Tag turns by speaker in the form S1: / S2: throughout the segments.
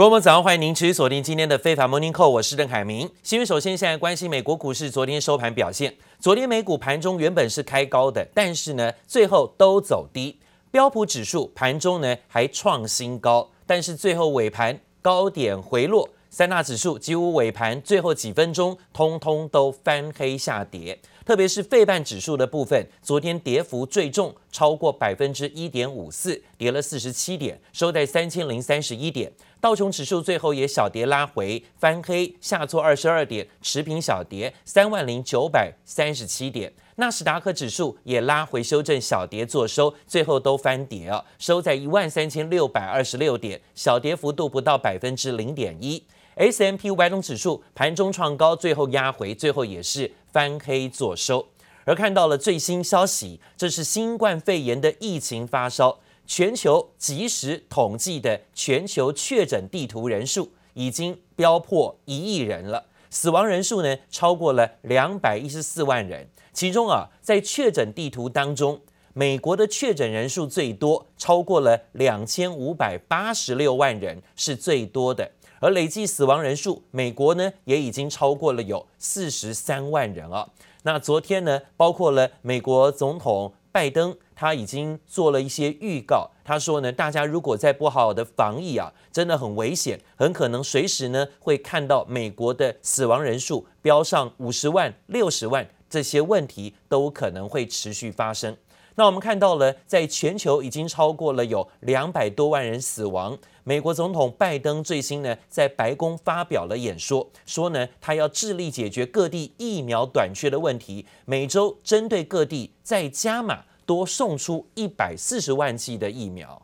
S1: 各位早上欢迎您持续锁定今天的非凡 Morning Call，我是邓凯明。新闻首先现在关心美国股市昨天收盘表现。昨天美股盘中原本是开高的，但是呢最后都走低。标普指数盘中呢还创新高，但是最后尾盘高点回落。三大指数几乎尾盘最后几分钟通通都翻黑下跌。特别是费半指数的部分，昨天跌幅最重，超过百分之一点五四，跌了四十七点，收在三千零三十一点。道琼指数最后也小跌拉回，翻黑下挫二十二点，持平小跌三万零九百三十七点。纳斯达克指数也拉回修正小跌作收，最后都翻跌啊，收在一万三千六百二十六点，小跌幅度不到百分之零点一。S M P 五百种指数盘中创高，最后压回，最后也是翻黑做收。而看到了最新消息，这是新冠肺炎的疫情发烧，全球即时统计的全球确诊地图人数已经飙破一亿人了，死亡人数呢超过了两百一十四万人。其中啊，在确诊地图当中，美国的确诊人数最多，超过了两千五百八十六万人，是最多的。而累计死亡人数，美国呢也已经超过了有四十三万人啊。那昨天呢，包括了美国总统拜登，他已经做了一些预告。他说呢，大家如果再不好好的防疫啊，真的很危险，很可能随时呢会看到美国的死亡人数飙上五十万、六十万，这些问题都可能会持续发生。那我们看到了，在全球已经超过了有两百多万人死亡。美国总统拜登最新呢，在白宫发表了演说，说呢，他要致力解决各地疫苗短缺的问题，每周针对各地再加码多送出一百四十万剂的疫苗。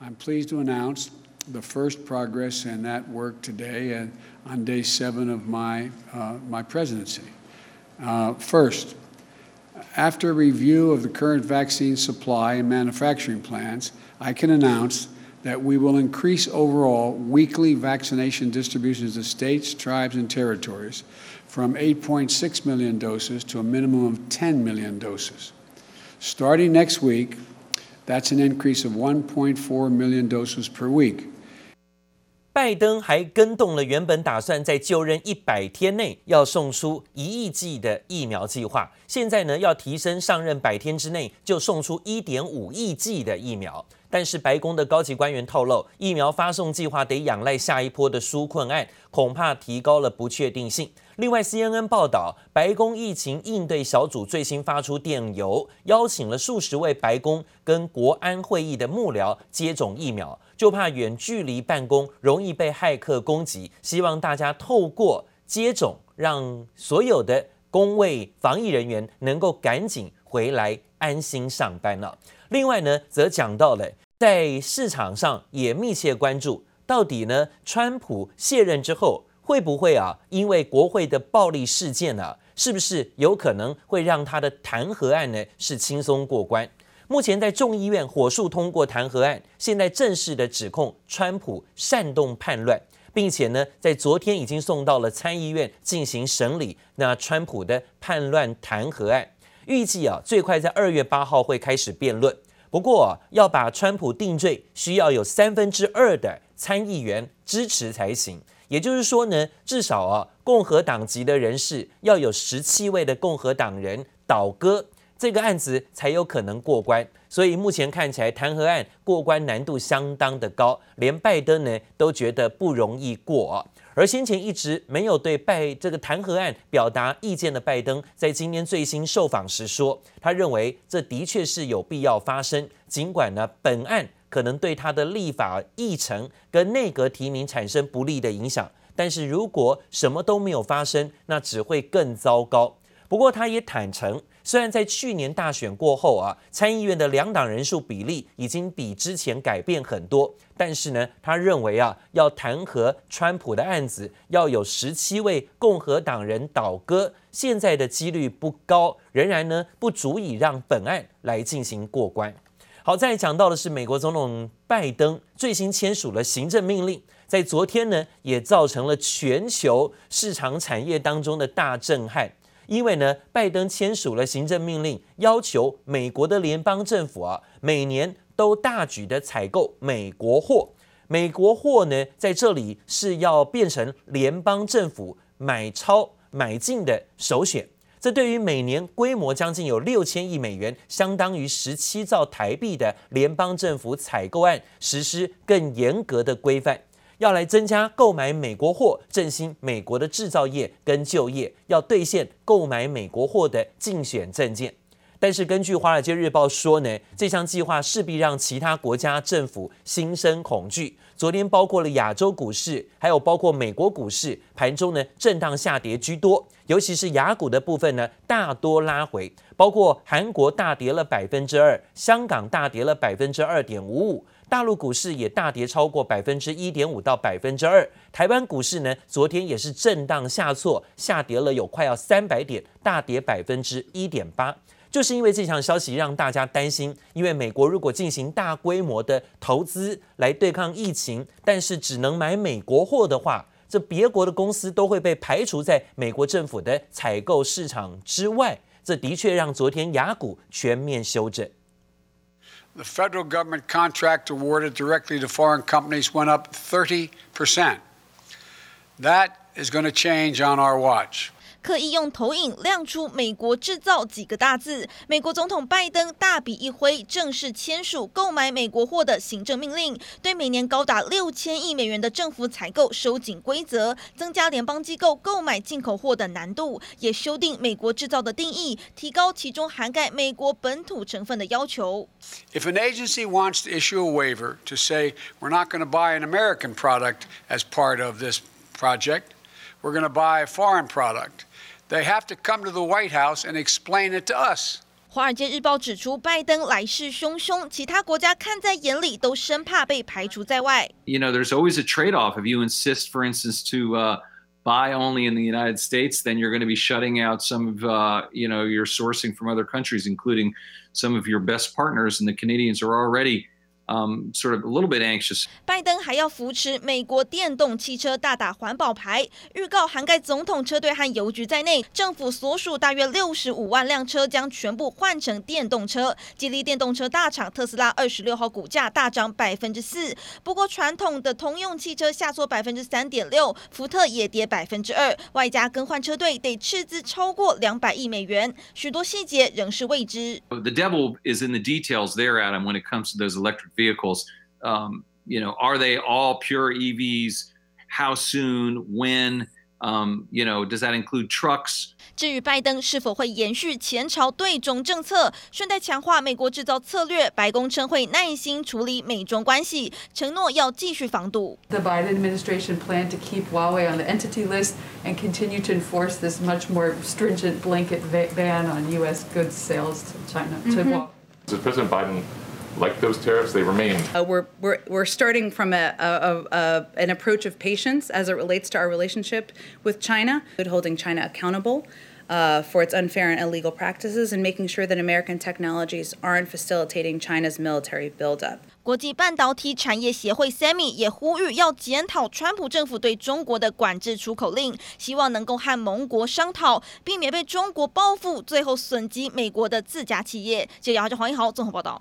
S2: I'm pleased to announce the first progress in that work today and on day seven of my, uh, my presidency. Uh, first. After review of the current vaccine supply and manufacturing plans, I can announce that we will increase overall weekly vaccination distributions to states, tribes, and territories from 8.6 million doses to a minimum of 10 million doses. Starting next week, that's an increase of 1.4 million doses per week.
S1: 拜登还更动了原本打算在就任一百天内要送出一亿剂的疫苗计划，现在呢要提升上任百天之内就送出一点五亿剂的疫苗。但是白宫的高级官员透露，疫苗发送计划得仰赖下一波的纾困案，恐怕提高了不确定性。另外，CNN 报道，白宫疫情应对小组最新发出电邮，邀请了数十位白宫跟国安会议的幕僚接种疫苗，就怕远距离办公容易被骇客攻击，希望大家透过接种，让所有的公卫防疫人员能够赶紧回来安心上班了。另外呢，则讲到了在市场上也密切关注，到底呢，川普卸任之后。会不会啊？因为国会的暴力事件啊，是不是有可能会让他的弹劾案呢是轻松过关？目前在众议院火速通过弹劾案，现在正式的指控川普煽动叛乱，并且呢，在昨天已经送到了参议院进行审理。那川普的叛乱弹劾案，预计啊最快在二月八号会开始辩论。不过，要把川普定罪，需要有三分之二的参议员支持才行。也就是说呢，至少啊，共和党籍的人士要有十七位的共和党人倒戈，这个案子才有可能过关。所以目前看起来，弹劾案过关难度相当的高，连拜登呢都觉得不容易过。而先前一直没有对拜这个弹劾案表达意见的拜登，在今天最新受访时说，他认为这的确是有必要发生，尽管呢本案。可能对他的立法议程跟内阁提名产生不利的影响，但是如果什么都没有发生，那只会更糟糕。不过他也坦诚，虽然在去年大选过后啊，参议院的两党人数比例已经比之前改变很多，但是呢，他认为啊，要弹劾川普的案子要有十七位共和党人倒戈，现在的几率不高，仍然呢不足以让本案来进行过关。好，再讲到的是美国总统拜登最新签署了行政命令，在昨天呢，也造成了全球市场产业当中的大震撼。因为呢，拜登签署了行政命令，要求美国的联邦政府啊，每年都大举的采购美国货。美国货呢，在这里是要变成联邦政府买超买进的首选。这对于每年规模将近有六千亿美元，相当于十七兆台币的联邦政府采购案，实施更严格的规范，要来增加购买美国货，振兴美国的制造业跟就业，要兑现购买美国货的竞选政见。但是根据《华尔街日报》说呢，这项计划势必让其他国家政府心生恐惧。昨天包括了亚洲股市，还有包括美国股市，盘中呢震荡下跌居多，尤其是雅股的部分呢大多拉回，包括韩国大跌了百分之二，香港大跌了百分之二点五五，大陆股市也大跌超过百分之一点五到百分之二，台湾股市呢昨天也是震荡下挫，下跌了有快要三百点，大跌百分之一点八。就是因为这项消息让大家担心，因为美国如果进行大规模的投资来对抗疫情，但是只能买美国货的话，这别国的公司都会被排除在美国政府的采购市场之外。这的确让昨天雅股全面修正。
S2: The federal government contract awarded directly to foreign companies went up 30%. That is going to change on our watch.
S3: 刻意用投影亮出“美国制造”几个大字，美国总统拜登大笔一挥，正式签署购买美国货的行政命令，对每年高达六千亿美元的政府采购收紧规则，增加联邦机构购买进口货的难度，也修订“美国制造”的定义，提高其中涵盖美国本土成分的要求。
S2: If an agency wants to issue a waiver to say we're not going to buy an American product as part of this project, we're going to buy a foreign product. They have to come to the White House and explain it to us.
S3: 华尔街日报指出，拜登来势汹汹，其他国家看在眼里，都生怕被排除在外。
S4: You know, there's always a trade-off. If you insist, for instance, to uh, buy only in the United States, then you're going to be shutting out some of, uh, you know, your sourcing from other countries, including some of your best partners. And the Canadians are already Um, sort of a little bit anxious.
S3: 拜登还要扶持美国电动汽车大打环保牌，预告涵盖总统车队和邮局在内，政府所属大约六十五万辆车将全部换成电动车，激励电动车大厂特斯拉二十六号股价大涨百分之四。不过传统的通用汽车下挫百分之三点六，福特也跌百分之二，外加更换车队得斥资超过两百亿美元，许多细节仍是未知。
S4: The devil is in the details there, Adam, when it comes to those electric vehicles, um, you know, are they all pure EVs? How soon? When? Um, you know, does that include trucks?
S3: 至于拜登是否会延续前朝对中政策，顺带强化美国制造策略，白宫称会耐心处理美中关系，承诺要继续防堵。
S5: The Biden administration plan to keep Huawei on the entity list and continue to enforce this much more stringent blanket ban on U.S. goods sales to China. To Huawei.
S6: Does President Biden like those tariffs, they remain.
S7: Uh, we're, we're, we're starting from a, a, a, an approach of patience as it relates to our relationship with China, holding China accountable uh, for its unfair and illegal practices and making sure that American technologies aren't facilitating China's military buildup.
S3: 国际半导体产业协会 SEMI 也呼吁要检讨川普政府对中国的管制出口令，希望能够和盟国商讨，避免被中国报复，最后损及美国的自家企业。记者姚志黄一豪综合报道。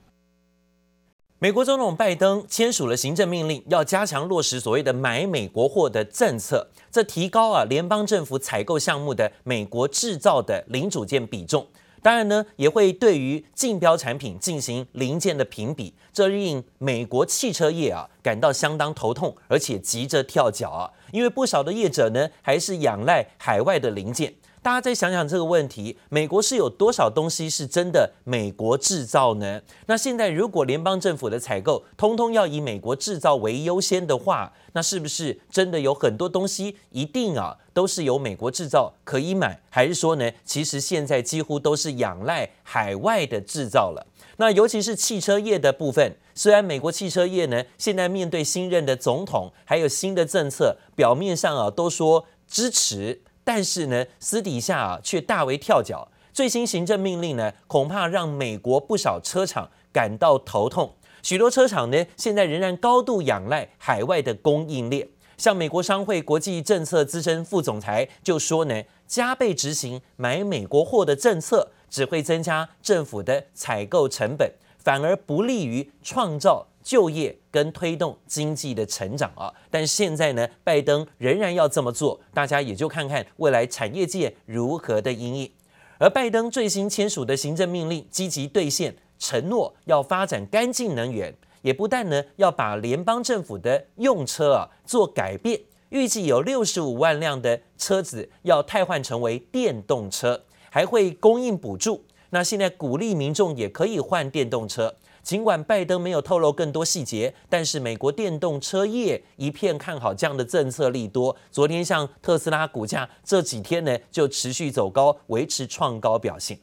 S1: 美国总统拜登签署了行政命令，要加强落实所谓的买美国货的政策，这提高啊联邦政府采购项目的美国制造的零组件比重。当然呢，也会对于竞标产品进行零件的评比，这令美国汽车业啊感到相当头痛，而且急着跳脚啊，因为不少的业者呢还是仰赖海外的零件。大家再想想这个问题：美国是有多少东西是真的美国制造呢？那现在如果联邦政府的采购通通要以美国制造为优先的话，那是不是真的有很多东西一定啊都是由美国制造可以买？还是说呢，其实现在几乎都是仰赖海外的制造了？那尤其是汽车业的部分，虽然美国汽车业呢现在面对新任的总统还有新的政策，表面上啊都说支持。但是呢，私底下啊却大为跳脚。最新行政命令呢，恐怕让美国不少车厂感到头痛。许多车厂呢，现在仍然高度仰赖海外的供应链。像美国商会国际政策资深副总裁就说呢，加倍执行买美国货的政策，只会增加政府的采购成本，反而不利于创造就业跟推动经济的成长啊。但现在呢，拜登仍然要这么做，大家也就看看未来产业界如何的因应。而拜登最新签署的行政命令，积极兑现承诺，要发展干净能源，也不但呢要把联邦政府的用车啊做改变，预计有六十五万辆的车子要汰换成为电动车，还会供应补助。那现在鼓励民众也可以换电动车。尽管拜登没有透露更多细节，但是美国电动车业一片看好这样的政策利多。昨天像特斯拉股价这几天呢就持续走高，维持创高表现。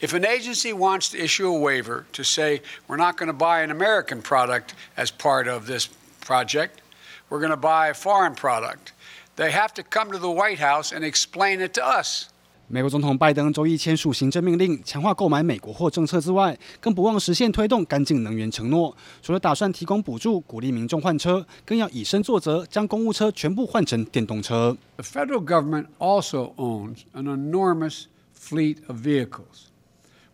S2: If an agency wants to issue a waiver to say we're not going to buy an American product as part of this project, we're going to buy a foreign product, they have to come to the White House and explain it to us.
S8: 美国总统拜登周一签署行政命令，强化购买美国货政策之外，更不忘实现推动干净能源承诺。除了打算提供补助，鼓励民众换车，更要以身作则，将公务车全部换成电动车。
S2: The federal government also owns an enormous fleet of vehicles.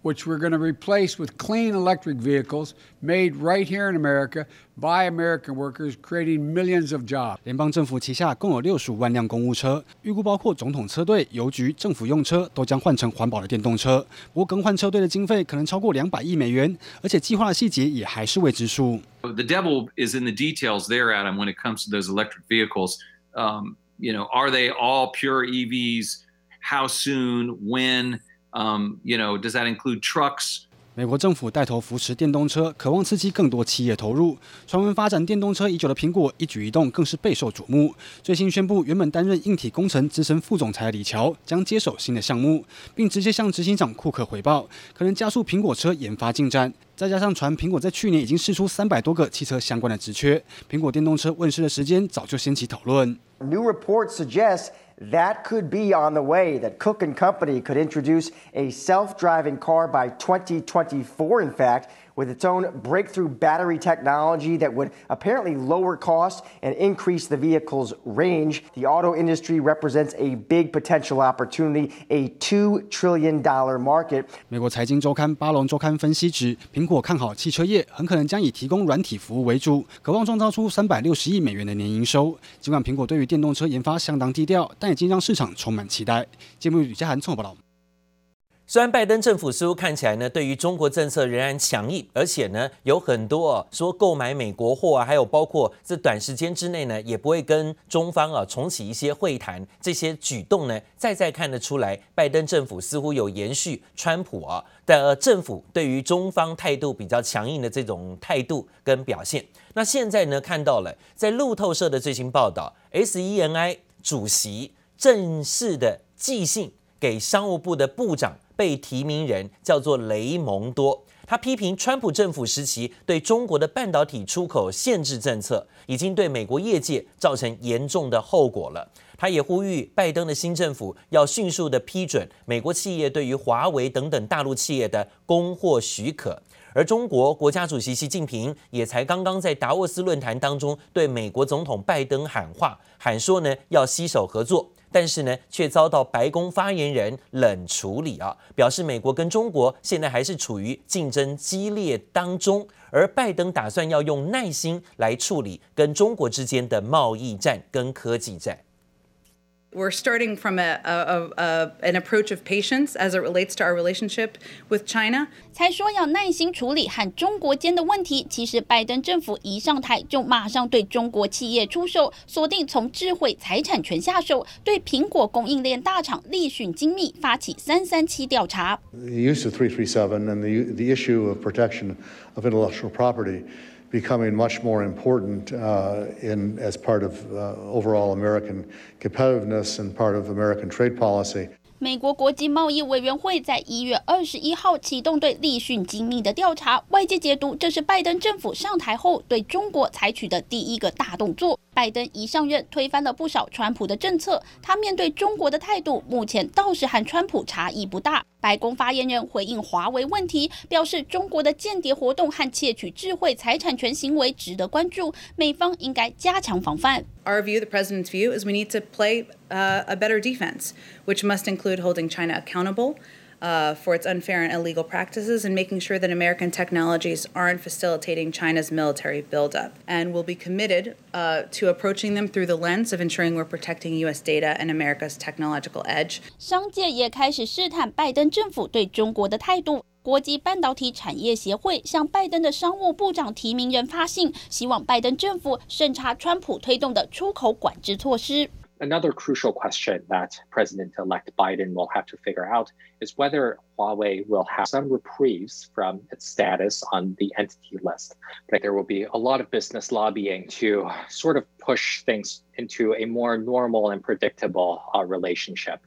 S2: which we're going to replace with clean electric vehicles made right here in America by American workers, creating millions of jobs.
S8: 联邦政府旗下共有六十五万辆公务车，预估包括总统车队、邮局、政府用车都将换成环保的电动车。不过更换车队的经费可能超过两百亿美元，而且计划的细节也还是未知数。
S4: The devil is in the details there, Adam, when it comes to those electric vehicles. Um, you know, are they all pure EVs? How soon? When? Um, you know, does that include trucks?
S8: 美国政府带头扶持电动车，渴望刺激更多企业投入。传闻发展电动车已久的苹果一举一动更是备受瞩目。最新宣布，原本担任硬体工程资深副总裁的李乔将接手新的项目，并直接向执行长库克回报，可能加速苹果车研发进展。再加上传苹果在去年已经试出三百多个汽车相关的职缺，苹果电动车问世的时间早就掀起讨论。
S9: New reports suggest that could be on the way, that Cook and Company could introduce a self-driving car by 2024, in fact, with its own breakthrough battery technology that would apparently lower costs and increase the vehicle's range. The auto industry represents a big potential opportunity, a $2 trillion market.
S8: 美国财经周刊巴龙周刊分析指，苹果看好汽车业很可能将以提供软体服务为主，渴望创造出三百六十亿美元的年营收。尽管苹果对于 电动车研发相当低调，但已经让市场充满期待。节目吕家涵综合报道。
S1: 虽然拜登政府似乎看起来呢，对于中国政策仍然强硬，而且呢，有很多啊说购买美国货啊，还有包括这短时间之内呢，也不会跟中方啊重启一些会谈，这些举动呢，再再看得出来，拜登政府似乎有延续川普啊的政府对于中方态度比较强硬的这种态度跟表现。那现在呢，看到了在路透社的最新报道，SENI 主席正式的寄信给商务部的部长。被提名人叫做雷蒙多，他批评川普政府时期对中国的半导体出口限制政策，已经对美国业界造成严重的后果了。他也呼吁拜登的新政府要迅速的批准美国企业对于华为等等大陆企业的供货许可。而中国国家主席习近平也才刚刚在达沃斯论坛当中对美国总统拜登喊话，喊说呢要携手合作。但是呢，却遭到白宫发言人冷处理啊，表示美国跟中国现在还是处于竞争激烈当中，而拜登打算要用耐心来处理跟中国之间的贸易战跟科技战。
S7: We're starting from a, a, a, an approach of patience as it relates to our relationship with China.
S3: 才说要耐心处理和中国间的问题。其实拜登政府一上台就马上对中国企业出手，锁定从智慧财产权下手，对苹果供应链大厂立讯精密发起三三七调查。
S10: The use of 337 and the, the issue of protection of intellectual property. Becoming much more important uh, in as part of uh, overall American competitiveness and part of American trade policy.
S3: 美国国际贸易委员会在一月二十一号启动对立讯精密的调查，外界解读这是拜登政府上台后对中国采取的第一个大动作。拜登一上任，推翻了不少川普的政策，他面对中国的态度目前倒是和川普差异不大。白宫发言人回应华为问题，表示中国的间谍活动和窃取智慧财产权行为值得关注，美方应该加强防范。
S7: Our view, the president's view, is we need to play a better defense, which must include holding China accountable. uh, for its unfair and illegal practices and making sure that American technologies aren't facilitating China's military buildup. And we'll be committed uh, to approaching them through the lens of ensuring we're protecting U.S. data and America's technological edge.
S11: 商界也开始试探拜登政府对中国的态度。国际半导体产业协会向拜登的商务部长提名人发信，希望拜登政府审查川普推动的出口管制措施。
S12: Another crucial question that President-elect Biden will have to figure out is whether Huawei will have some reprieves from its status on the entity list. But there will be a lot of business lobbying to sort of push things into a more normal and predictable uh, relationship.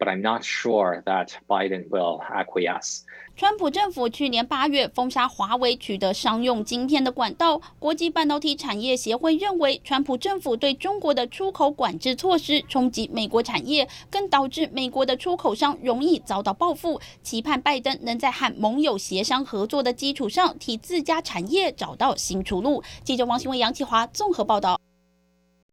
S12: But I'm not sure that Biden will acquiesce.
S11: 川普政府去年八月封杀华为取得商用晶片的管道。国际半导体产业协会认为，川普政府对中国的出口管制措施冲击美国产业，更导致美国的出口商容易遭到报复。期盼拜登能在和盟友协商合作的基础上，替自家产业找到新出路。记者王新文、杨启华综合报道。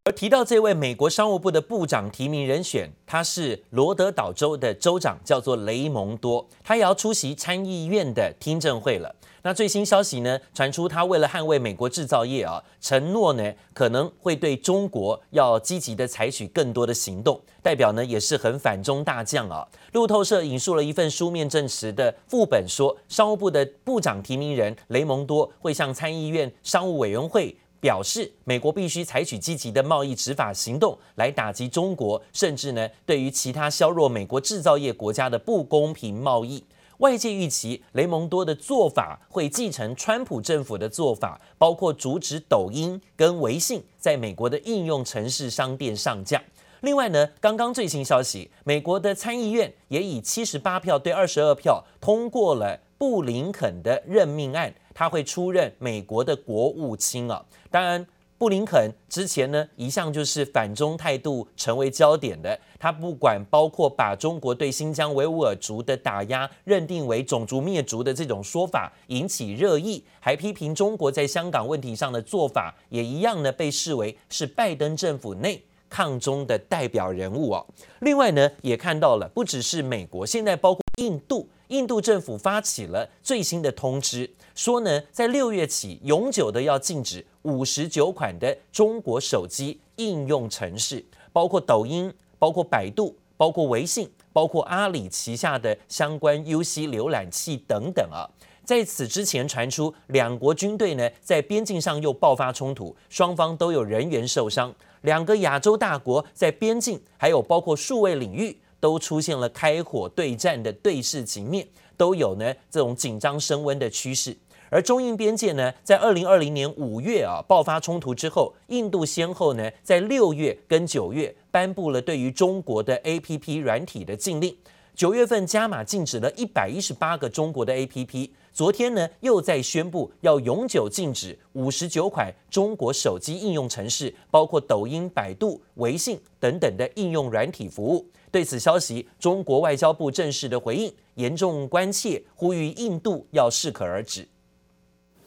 S1: 而提到这位美国商务部的部长提名人选，他是罗德岛州的州长，叫做雷蒙多，他也要出席参议院的听证会了。那最新消息呢，传出他为了捍卫美国制造业啊，承诺呢可能会对中国要积极的采取更多的行动，代表呢也是很反中大将啊。路透社引述了一份书面证实的副本说，商务部的部长提名人雷蒙多会向参议院商务委员会。表示美国必须采取积极的贸易执法行动来打击中国，甚至呢对于其他削弱美国制造业国家的不公平贸易。外界预期雷蒙多的做法会继承川普政府的做法，包括阻止抖音跟微信在美国的应用城市商店上架。另外呢，刚刚最新消息，美国的参议院也以七十八票对二十二票通过了布林肯的任命案。他会出任美国的国务卿啊，当然，布林肯之前呢一向就是反中态度成为焦点的。他不管包括把中国对新疆维吾尔族的打压认定为种族灭族的这种说法引起热议，还批评中国在香港问题上的做法也一样呢被视为是拜登政府内抗中的代表人物哦。另外呢，也看到了不只是美国，现在包括印度。印度政府发起了最新的通知，说呢，在六月起，永久的要禁止五十九款的中国手机应用程式，包括抖音、包括百度、包括微信、包括阿里旗下的相关 UC 浏览器等等啊。在此之前传出，两国军队呢在边境上又爆发冲突，双方都有人员受伤。两个亚洲大国在边境还有包括数位领域。都出现了开火对战的对视局面，都有呢这种紧张升温的趋势。而中印边界呢，在二零二零年五月啊爆发冲突之后，印度先后呢在六月跟九月颁布了对于中国的 APP 软体的禁令。九月份加码禁止了一百一十八个中国的 APP，昨天呢又在宣布要永久禁止五十九款中国手机应用程式，包括抖音、百度、微信等等的应用软体服务。对此消息，中国外交部正式的回应，严重关切，呼吁印度要适可而止。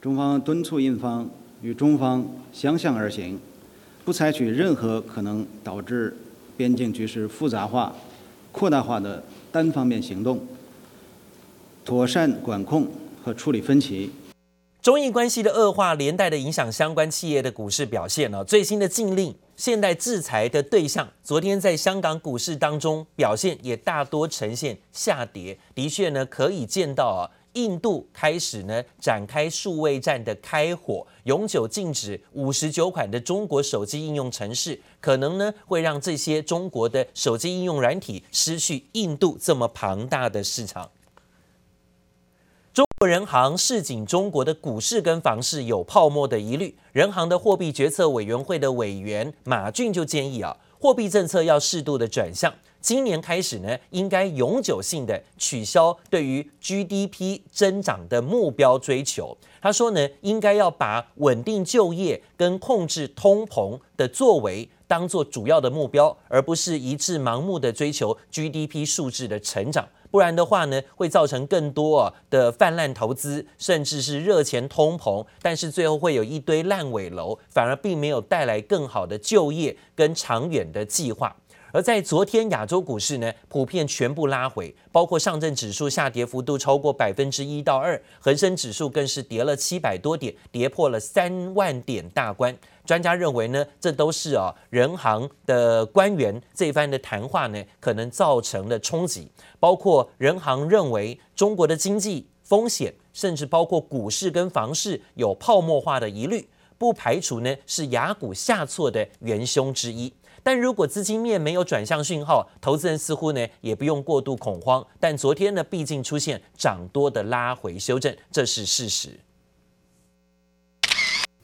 S13: 中方敦促印方与中方相向而行，不采取任何可能导致边境局势复杂化、扩大化的单方面行动，妥善管控和处理分歧。
S1: 中印关系的恶化，连带的影响相关企业的股市表现呢？最新的禁令。现代制裁的对象，昨天在香港股市当中表现也大多呈现下跌。的确呢，可以见到啊，印度开始呢展开数位战的开火，永久禁止五十九款的中国手机应用程式，可能呢会让这些中国的手机应用软体失去印度这么庞大的市场。人行市井，中国的股市跟房市有泡沫的疑虑。人行的货币决策委员会的委员马骏就建议啊，货币政策要适度的转向。今年开始呢，应该永久性的取消对于 GDP 增长的目标追求。他说呢，应该要把稳定就业跟控制通膨的作为当做主要的目标，而不是一致盲目的追求 GDP 数字的成长。不然的话呢，会造成更多的泛滥投资，甚至是热钱通膨，但是最后会有一堆烂尾楼，反而并没有带来更好的就业跟长远的计划。而在昨天亚洲股市呢，普遍全部拉回，包括上证指数下跌幅度超过百分之一到二，恒生指数更是跌了七百多点，跌破了三万点大关。专家认为呢，这都是啊人行的官员这番的谈话呢，可能造成了冲击，包括人行认为中国的经济风险，甚至包括股市跟房市有泡沫化的疑虑，不排除呢是亚股下挫的元凶之一。但如果资金面没有转向讯号，投资人似乎呢也不用过度恐慌。但昨天呢，毕竟出现涨多的拉回修正，这是事实。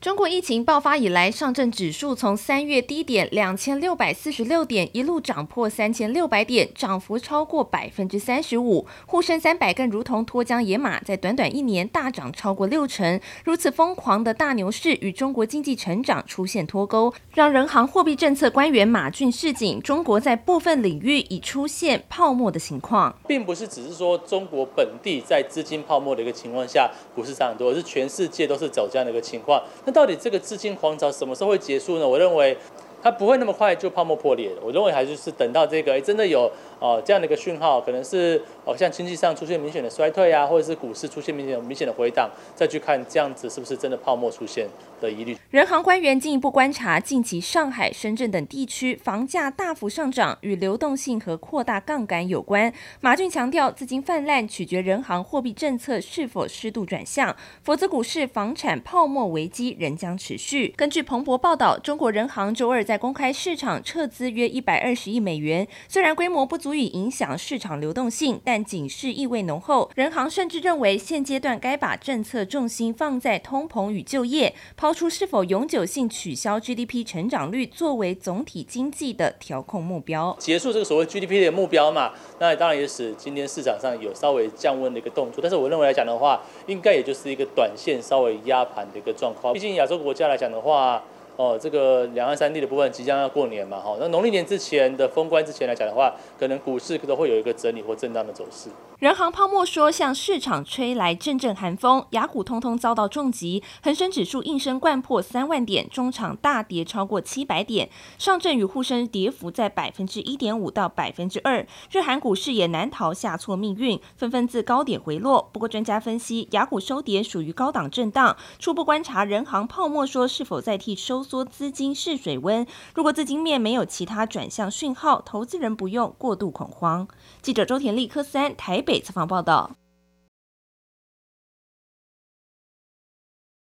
S14: 中国疫情爆发以来，上证指数从三月低点两千六百四十六点一路涨破三千六百点，涨幅超过百分之三十五。沪深三百更如同脱缰野马，在短短一年大涨超过六成。如此疯狂的大牛市与中国经济成长出现脱钩，让人行货币政策官员马骏示警：中国在部分领域已出现泡沫的情况，
S15: 并不是只是说中国本地在资金泡沫的一个情况下股市涨很多，而是全世界都是走这样的一个情况。到底这个资金狂潮什么时候会结束呢？我认为它不会那么快就泡沫破裂。我认为还是是等到这个真的有哦这样的一个讯号，可能是哦像经济上出现明显的衰退啊，或者是股市出现明显明显的回档，再去看这样子是不是真的泡沫出现。的疑虑。
S14: 人行官员进一步观察，近期上海、深圳等地区房价大幅上涨，与流动性和扩大杠杆有关。马骏强调，资金泛滥取决人行货币政策是否适度转向，否则股市房产泡沫危机仍将持续。根据彭博报道，中国人行周二在公开市场撤资约一百二十亿美元，虽然规模不足足以影响市场流动性，但警示意味浓厚。人行甚至认为，现阶段该把政策重心放在通膨与就业。抛出是否永久性取消 GDP 成长率作为总体经济的调控目标，
S15: 结束这个所谓 GDP 的目标嘛？那当然也使今天市场上有稍微降温的一个动作。但是我认为来讲的话，应该也就是一个短线稍微压盘的一个状况。毕竟亚洲国家来讲的话，哦，这个两岸三地的部分即将要过年嘛，哈，那农历年之前的封关之前来讲的话，可能股市都会有一个整理或震荡的走势。
S14: 人行泡沫说向市场吹来阵阵寒风，雅股通通遭到重击，恒生指数应声掼破三万点，中场大跌超过七百点，上证与沪深跌幅在百分之一点五到百分之二，日韩股市也难逃下挫命运，纷纷自高点回落。不过专家分析，雅股收跌属于高档震荡，初步观察人行泡沫说是否在替收缩资金试水温。如果资金面没有其他转向讯号，投资人不用过度恐慌。记者周田立科三台。北采访报道。